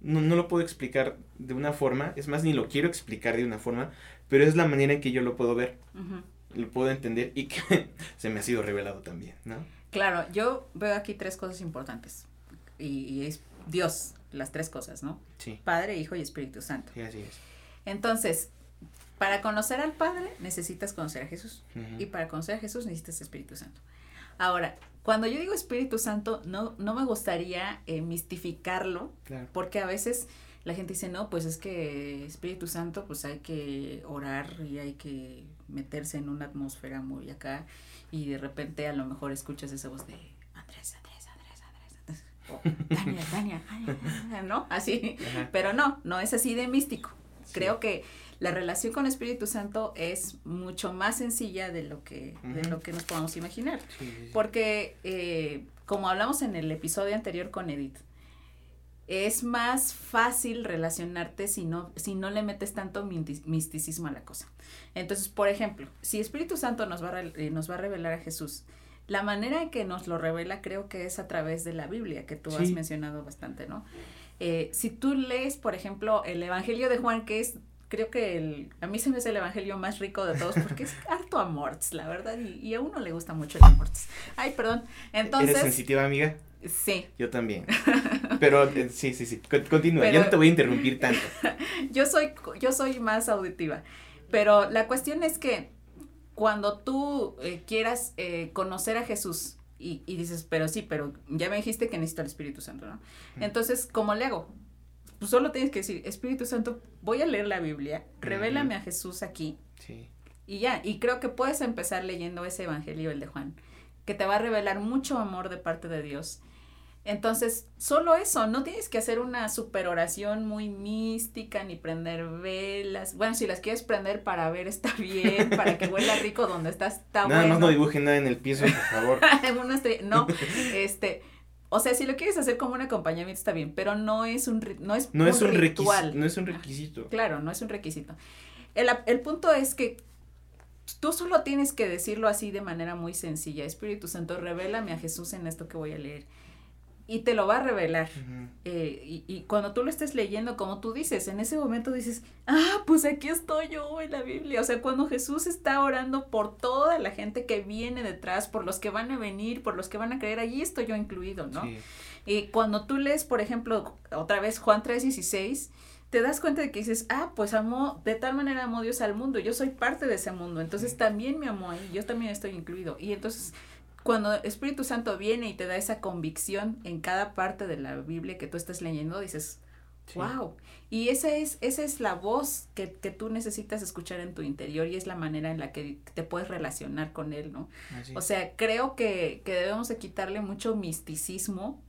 No, no lo puedo explicar de una forma. Es más, ni lo quiero explicar de una forma. Pero es la manera en que yo lo puedo ver. Ujú. Lo puedo entender y que se me ha sido revelado también, ¿no? Claro, yo veo aquí tres cosas importantes. Y, y es Dios, las tres cosas, ¿no? Sí, Padre, Hijo y Espíritu Santo. sí, así es. Entonces, para conocer al Padre necesitas conocer a Jesús. Ujú. Y para conocer a Jesús necesitas Espíritu Santo. Ahora, cuando yo digo Espíritu Santo, no, no me gustaría eh, mistificarlo, Claro. porque a veces la gente dice, no, pues es que Espíritu Santo, pues hay que orar y hay que meterse en una atmósfera muy acá, y de repente a lo mejor escuchas esa voz de Andrés, Andrés, Andrés, Andrés, Andrés, o Tania, Tania, ay, ¿no? Así, Ajá. pero no, no es así de místico. Sí. Creo que la relación con Espíritu Santo es mucho más sencilla de lo que, de lo que nos podemos imaginar. Sí. Porque, eh, como hablamos en el episodio anterior con Edith, es más fácil relacionarte si no, si no le metes tanto misticismo a la cosa. Entonces, por ejemplo, si Espíritu Santo nos va, a, eh, nos va a revelar a Jesús, la manera en que nos lo revela creo que es a través de la Biblia, que tú has mencionado bastante, ¿no? Eh, si tú lees, por ejemplo, el Evangelio de Juan, que es, creo que el, a mí se me hace el Evangelio más rico de todos, porque es harto amorts, la verdad, y, y a uno le gusta mucho el amorts. Ay, perdón. ¿Eres Entonces, sensitiva, amiga? sí, Yo también. Pero eh, sí, sí, sí. Con- Continúa. Pero- Ya no te voy a interrumpir tanto. yo soy, yo soy más auditiva, pero la cuestión es que cuando tú eh, quieras eh, conocer a Jesús y, y dices, pero sí, pero ya me dijiste que necesito el Espíritu Santo, ¿no? Entonces, ¿cómo le hago? Pues solo tienes que decir, Espíritu Santo, voy a leer la Biblia, revélame a Jesús aquí Sí. y ya, y creo que puedes empezar leyendo ese evangelio, el de Juan, que te va a revelar mucho amor de parte de Dios. Entonces, solo eso, no tienes que hacer una super oración muy mística ni prender velas. Bueno, si las quieres prender para ver está bien, para que huela rico donde estás, está Nada bueno. más no dibujen nada en el piso, por favor. Una estrella- no, este, o sea, si lo quieres hacer como un acompañamiento está bien, pero no es un no es No es un ritual. No es un requisito. Claro, no es un requisito. El, el punto es que tú solo tienes que decirlo así de manera muy sencilla. Espíritu Santo, revélame a Jesús en esto que voy a leer. Y te lo va a revelar. Eh, y, y cuando tú lo estés leyendo, como tú dices, en ese momento dices, ah, pues aquí estoy yo en la Biblia. O sea, cuando Jesús está orando por toda la gente que viene detrás, por los que van a venir, por los que van a creer, allí estoy yo incluido, ¿no? Sí. Y cuando tú lees, por ejemplo, otra vez Juan 3:16, te das cuenta de que dices, ah, pues amó, de tal manera amó Dios al mundo, yo soy parte de ese mundo, entonces también me amó ahí, yo también estoy incluido. Y entonces, cuando Espíritu Santo viene y te da esa convicción en cada parte de la Biblia que tú estás leyendo, dices, Wow. Y esa es, esa es la voz que, que, tú necesitas escuchar en tu interior y es la manera en la que te puedes relacionar con él, ¿no? O sea, creo que, que, debemos de quitarle mucho misticismo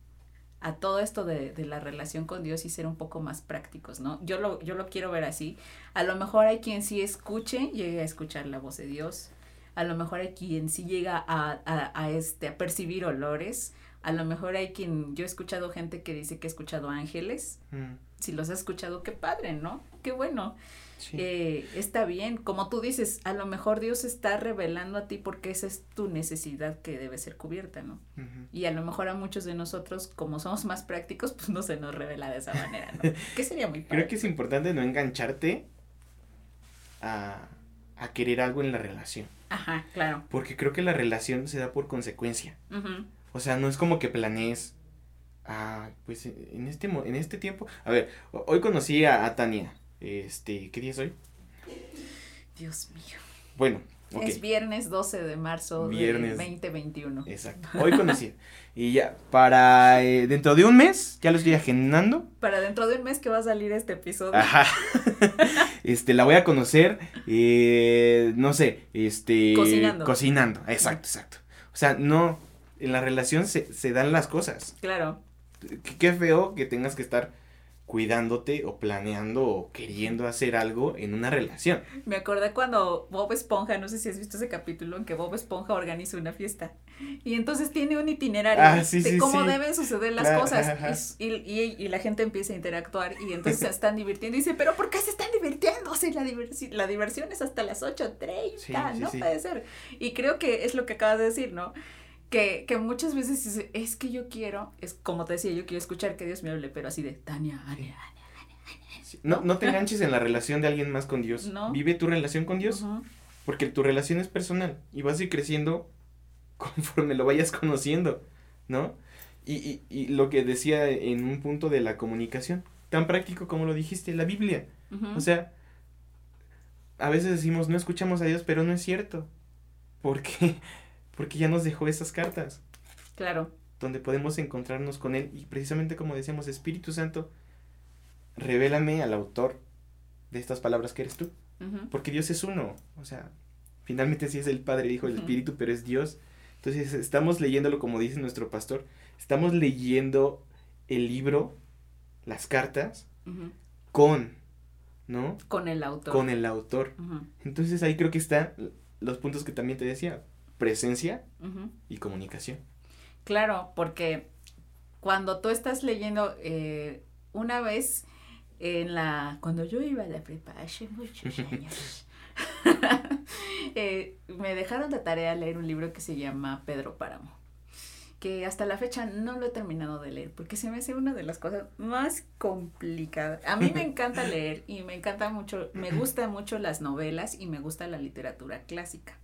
a todo esto de, de, la relación con Dios y ser un poco más prácticos, ¿no? Yo lo, yo lo quiero ver así. A lo mejor hay quien sí escuche, llegue a escuchar la voz de Dios. A lo mejor hay quien sí llega a, a, a este, a percibir olores a lo mejor hay quien, yo he escuchado gente que dice que ha escuchado ángeles. Mm. Si los ha escuchado, qué padre, ¿no? Qué bueno. Eh, está bien, como tú dices, a lo mejor Dios está revelando a ti porque esa es tu necesidad que debe ser cubierta, ¿no? Y a lo mejor a muchos de nosotros, como somos más prácticos, pues no se nos revela de esa manera, ¿no? que sería muy Creo que es importante no engancharte a, a, querer algo en la relación. Ajá, claro. Porque creo que la relación se da por consecuencia. O sea, no es como que planees, ah, pues en este, en este tiempo, a ver, hoy conocí a, Tania, este, ¿qué día es hoy? Dios mío. Bueno, Es viernes 12 de marzo viernes. de 2021. Exacto. Hoy conocí. y ya, para eh, dentro de un mes, ya lo estoy agendando. Para dentro de un mes que va a salir este episodio. Ajá. este, la voy a conocer, eh, no sé, este. Cocinando. Cocinando, exacto, exacto. O sea, no, en la relación se, se dan las cosas. Claro. Qué, feo que tengas que estar cuidándote o planeando o queriendo hacer algo en una relación. Me acordé cuando Bob Esponja, no sé si has visto ese capítulo en que Bob Esponja organiza una fiesta y entonces tiene un itinerario ah, de cómo deben suceder las cosas y, y, y, la gente empieza a interactuar y entonces se están divirtiendo y dice, pero ¿por qué se están divirtiendo? O sea, la, diversión, la diversión es hasta las 8.30, no puede ser. Y creo que es lo que acabas de decir, ¿no? Que, que muchas veces es, es, que yo quiero, es como te decía, yo quiero escuchar que Dios me hable, pero así de Tania, Ania, no, no te enganches en la relación de alguien más con Dios. Vive tu relación con Dios. Porque tu relación es personal y vas a ir creciendo conforme lo vayas conociendo, ¿no? Y, y, y, lo que decía en un punto de la comunicación, tan práctico como lo dijiste, la Biblia. O sea, a veces decimos, no escuchamos a Dios, pero no es cierto. Porque porque ya nos dejó esas cartas. Claro. Donde podemos encontrarnos con Él. Y precisamente como decíamos, Espíritu Santo, revélame al autor de estas palabras que eres tú. Porque Dios es uno. O sea, finalmente sí es el Padre, el Hijo, el Espíritu, pero es Dios. Entonces estamos leyéndolo como dice nuestro pastor. Estamos leyendo el libro, las cartas, con, ¿no? Con el autor. Con el autor. Entonces ahí creo que están los puntos que también te decía presencia y comunicación. Claro, porque cuando tú estás leyendo eh, una vez en la cuando yo iba a la prepa hace muchos años eh, me dejaron de tarea leer un libro que se llama Pedro Páramo que hasta la fecha no lo he terminado de leer porque se me hace una de las cosas más complicadas. A mí me encanta leer y me encanta mucho, me gusta mucho las novelas y me gusta la literatura clásica.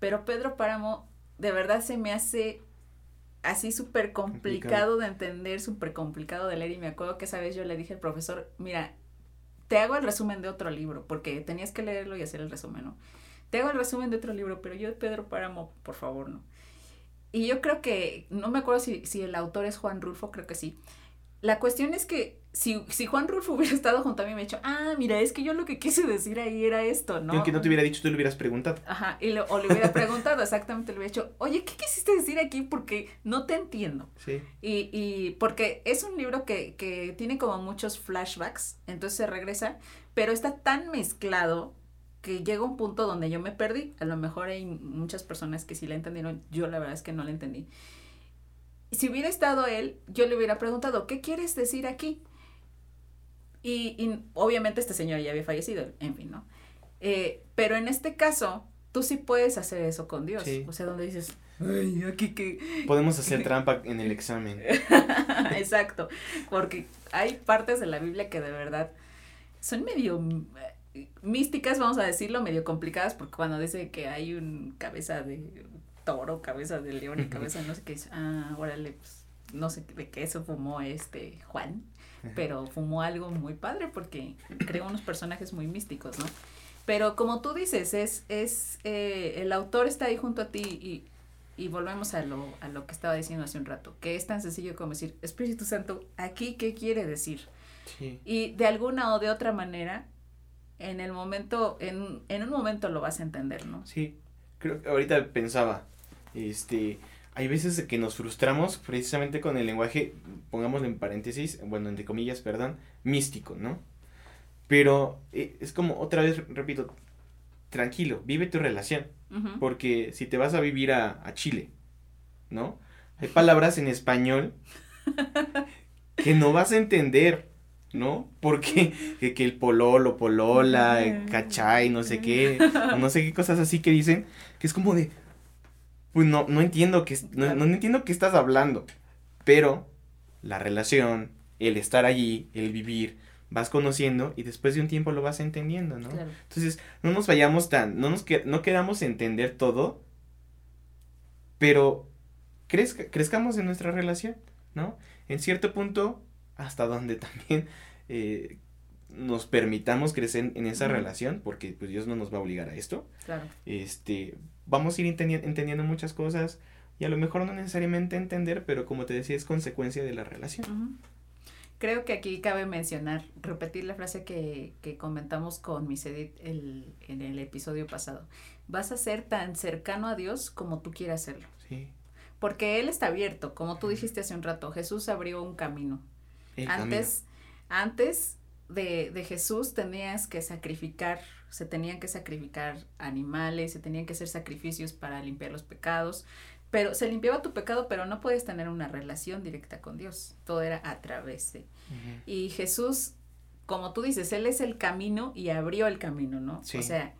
Pero Pedro Páramo de verdad se me hace así súper complicado, de entender, súper complicado de leer. Y me acuerdo que esa vez yo le dije al profesor, mira, te hago el resumen de otro libro, porque tenías que leerlo y hacer el resumen, ¿no? Te hago el resumen de otro libro, pero yo de Pedro Páramo, por favor, no. Y yo creo que, no me acuerdo si, si el autor es Juan Rulfo, creo que sí. La cuestión es que si, si Juan Rulfo hubiera estado junto a mí, me ha dicho, ah, mira, es que yo lo que quise decir ahí era esto, ¿no? que no te hubiera dicho, tú le hubieras preguntado. Ajá, y o le hubiera preguntado, exactamente, le hubiera dicho, oye, ¿qué quisiste decir aquí? Porque no te entiendo. Sí. Y, y porque es un libro que, que tiene como muchos flashbacks, entonces se regresa, pero está tan mezclado que llega un punto donde yo me perdí. A lo mejor hay muchas personas que sí la entendieron, yo la verdad es que no la entendí. Si hubiera estado él, yo le hubiera preguntado, ¿qué quieres decir aquí? Y, y, obviamente este señor ya había fallecido, en fin, ¿no? Eh, pero en este caso, tú sí puedes hacer eso con Dios. O sea, donde dices, ay, aquí que... Podemos hacer trampa en el examen. Exacto, porque hay partes de la Biblia que de verdad son medio eh, místicas, vamos a decirlo, medio complicadas, porque cuando dice que hay un cabeza de toro, cabeza de león y cabeza no sé qué, ah, órale, pues no sé de qué eso fumó este Juan pero fumó algo muy padre porque creó unos personajes muy místicos, ¿no? Pero como tú dices, es, es eh, el autor está ahí junto a ti y, y volvemos a lo, a lo que estaba diciendo hace un rato, que es tan sencillo como decir, Espíritu Santo, ¿aquí qué quiere decir? Sí. Y de alguna o de otra manera, en el momento, en, en un momento lo vas a entender, ¿no? Sí, creo que ahorita pensaba, este, hay veces que nos frustramos precisamente con el lenguaje, pongámoslo en paréntesis, bueno, entre comillas, perdón, místico, ¿no? Pero eh, es como, otra vez, repito, tranquilo, vive tu relación, porque si te vas a vivir a, a Chile, ¿no? Hay palabras en español que no vas a entender, ¿no? Porque que, que el pololo, polola, cachay, no sé qué, o no sé qué cosas así que dicen, que es como de, pues no, no entiendo que, no, no entiendo qué estás hablando, pero la relación, el estar allí, el vivir, vas conociendo y después de un tiempo lo vas entendiendo, ¿no? Claro. Entonces, no nos vayamos tan, no nos que, no queramos entender todo, pero crezca, crezcamos en nuestra relación, ¿no? En cierto punto, hasta donde también eh, nos permitamos crecer en esa relación, porque pues Dios no nos va a obligar a esto, Claro. este, vamos a ir entendi- entendiendo muchas cosas y a lo mejor no necesariamente entender, pero como te decía, es consecuencia de la relación. Creo que aquí cabe mencionar, repetir la frase que, que comentamos con Miss Edith el, en el episodio pasado. Vas a ser tan cercano a Dios como tú quieras serlo. Sí, Porque Él está abierto, como tú dijiste hace un rato, Jesús abrió un camino. el camino. Antes, antes de, de Jesús tenías que sacrificar, se tenían que sacrificar animales, se tenían que hacer sacrificios para limpiar los pecados, pero se limpiaba tu pecado, pero no puedes tener una relación directa con Dios, todo era a través de. Y Jesús, como tú dices, Él es el camino y abrió el camino, ¿no? Sí. O sea,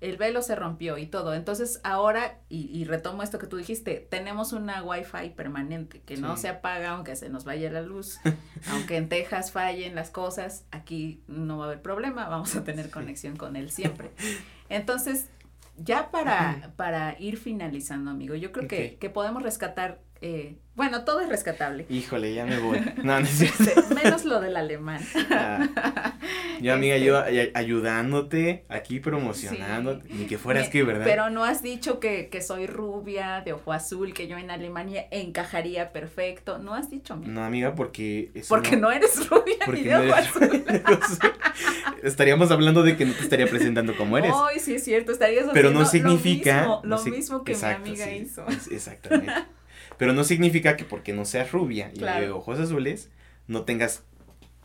el velo se rompió y todo. Entonces ahora, y, y retomo esto que tú dijiste, tenemos una Wi-Fi permanente que no se apaga aunque se nos vaya la luz, aunque en Texas fallen las cosas, aquí no va a haber problema, vamos a tener Sí. conexión con Él siempre. Entonces, ya para, para ir finalizando, amigo, yo creo que, que podemos rescatar, eh, bueno, todo es rescatable. Híjole, ya me voy. No, no es cierto. Este, menos lo del alemán. Ah, Yo, amiga, Este, yo ay- ayudándote, aquí promocionándote, ni que fueras que, ¿verdad? Pero no has dicho que, que soy rubia, de ojo azul, que yo en Alemania encajaría perfecto. No has dicho. No, amiga, porque eso Porque no eres rubia porque ni de no ojo eres- azul. Estaríamos hablando de que no te estaría presentando como eres. Ay, sí es cierto, estarías pero no significa. Lo mismo, no que exacto, mi amiga sí, hizo. exactamente. Pero no significa que porque no seas rubia y Claro. de ojos azules, no tengas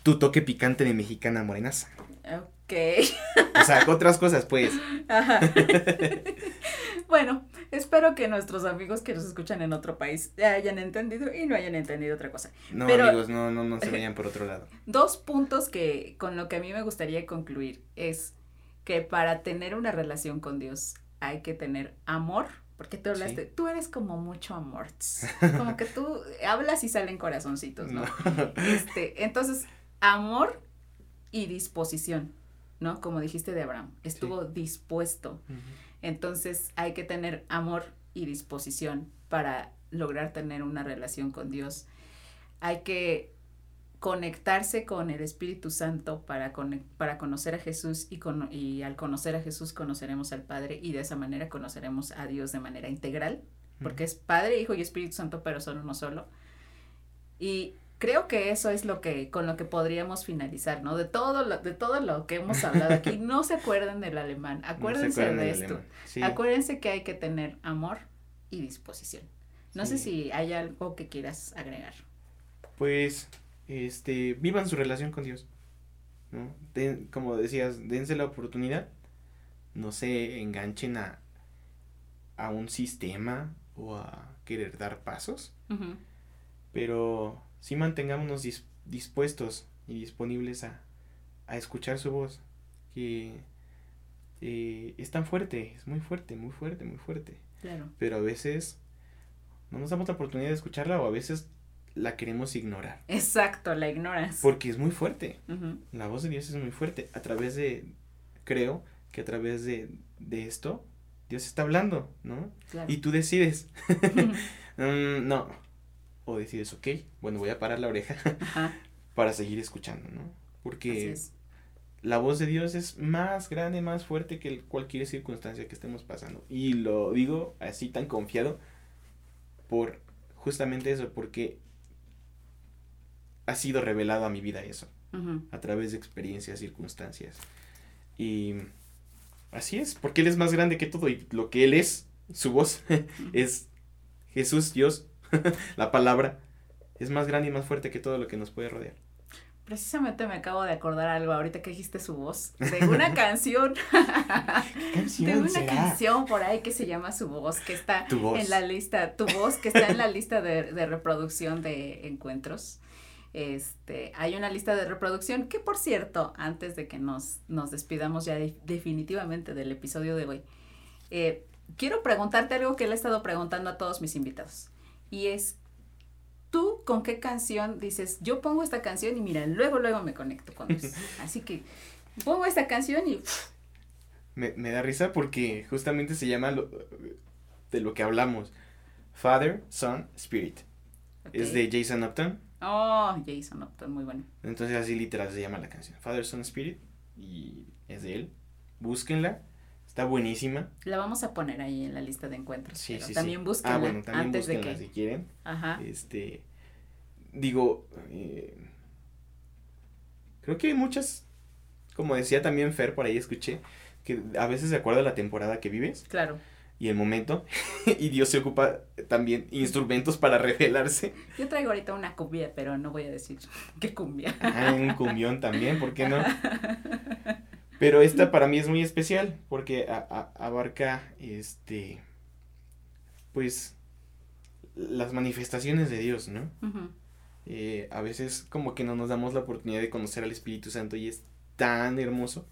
tu toque picante de mexicana morenaza. Ok. O sea, otras cosas, pues. Ajá. bueno, espero que nuestros amigos que nos escuchan en otro país hayan entendido y no hayan entendido otra cosa. No, Pero- amigos, no, no, no se vayan por otro lado. Dos puntos que con lo que a mí me gustaría concluir es que para tener una relación con Dios hay que tener amor, porque tú hablaste, Sí. tú eres como mucho amor, como que tú hablas y salen corazoncitos, ¿no? Este, entonces, amor y disposición, ¿no? Como dijiste de Abraham, estuvo dispuesto. Entonces hay que tener amor y disposición para lograr tener una relación con Dios. Hay que conectarse con el Espíritu Santo para, conec- para conocer a Jesús y, con- y al conocer a Jesús conoceremos al Padre y de esa manera conoceremos a Dios de manera integral, porque es Padre, Hijo y Espíritu Santo, pero son uno solo. Y creo que eso es lo que con lo que podríamos finalizar, ¿no? De todo lo, de todo lo que hemos hablado aquí, no se acuerden del alemán, No se acuérdense acuerdan de del esto. Sí. Acuérdense que hay que tener amor y disposición. No sé Sí. si hay algo que quieras agregar. Pues, este, vivan su relación con Dios, ¿no? Den- como decías, dense la oportunidad, no se enganchen a, a un sistema o a querer dar pasos, pero sí mantengámonos dis- dispuestos y disponibles a, a escuchar su voz, que eh, es tan fuerte, es muy fuerte, muy fuerte, muy fuerte, Claro. pero a veces no nos damos la oportunidad de escucharla o a veces la queremos ignorar. Exacto, la ignoras. Porque es muy fuerte. La voz de Dios es muy fuerte. A través de, creo que a través de, de esto, Dios está hablando, ¿no? claro. Y tú decides, "Mm, no. O decides, ok, bueno, voy a parar la oreja Ajá, para seguir escuchando, ¿no? Porque es. la voz de Dios es más grande, más fuerte que cualquier circunstancia que estemos pasando. Y lo digo así tan confiado por justamente eso, porque ha sido revelado a mi vida eso. a través de experiencias, circunstancias. Y así es, porque Él es más grande que todo y lo que Él es, su voz, es Jesús, Dios, la palabra, es más grande y más fuerte que todo lo que nos puede rodear. Precisamente me acabo de acordar algo ahorita que dijiste su voz, de una canción, de una canción por ahí que se llama Su voz, que está en la lista, tu voz, que está en la lista de, de reproducción de encuentros. Este, hay una lista de reproducción que, por cierto, antes de que nos, nos despidamos ya definitivamente del episodio de hoy, eh, quiero preguntarte algo que le he estado preguntando a todos mis invitados. Y es, ¿tú con qué canción dices, yo pongo esta canción y mira, luego, luego me conecto con eso? Así que pongo esta canción y... Me, da risa porque justamente se llama de lo que hablamos. Father, Son, Spirit. Es de Jason Upton Oh, Jason Upton, muy bueno. Entonces así literal se llama la canción. Father, Son, Spirit. Y es de él. Búsquenla. Está buenísima. La vamos a poner ahí en la lista de encuentros. Sí, sí, también sí. búsquenla. Ah, bueno, también antes de que... si quieren. Ajá. Este, digo, eh, creo que hay muchas, como decía también Fer, por ahí escuché, que a veces de acuerdo a la temporada que vives. Claro y el momento. y Dios se ocupa también instrumentos para revelarse. Yo traigo ahorita una cumbia, pero no voy a decir qué cumbia. Ah, un cumbión también, ¿por qué no? Pero esta para mí es muy especial porque abarca este pues las manifestaciones de Dios, ¿no? Eh, a veces como que no nos damos la oportunidad de conocer al Espíritu Santo y es tan hermoso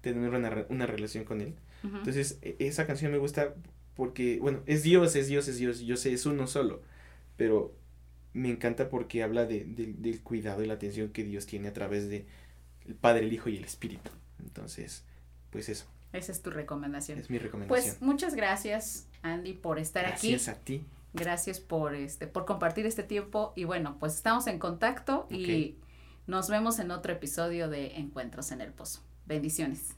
tener una, una relación con Él. Entonces, e, esa canción me gusta porque, bueno, es Dios, es Dios, es Dios, yo sé, es uno solo, pero me encanta porque habla de, del cuidado y la atención que Dios tiene a través de el Padre, el Hijo y el Espíritu. Entonces, pues eso. Esa es tu recomendación. Es mi recomendación. Pues muchas gracias, Andy, por estar aquí. Gracias a ti. Gracias por este, por compartir este tiempo. Y bueno, pues estamos en contacto y nos vemos en otro episodio de Encuentros en el Pozo. Bendiciones.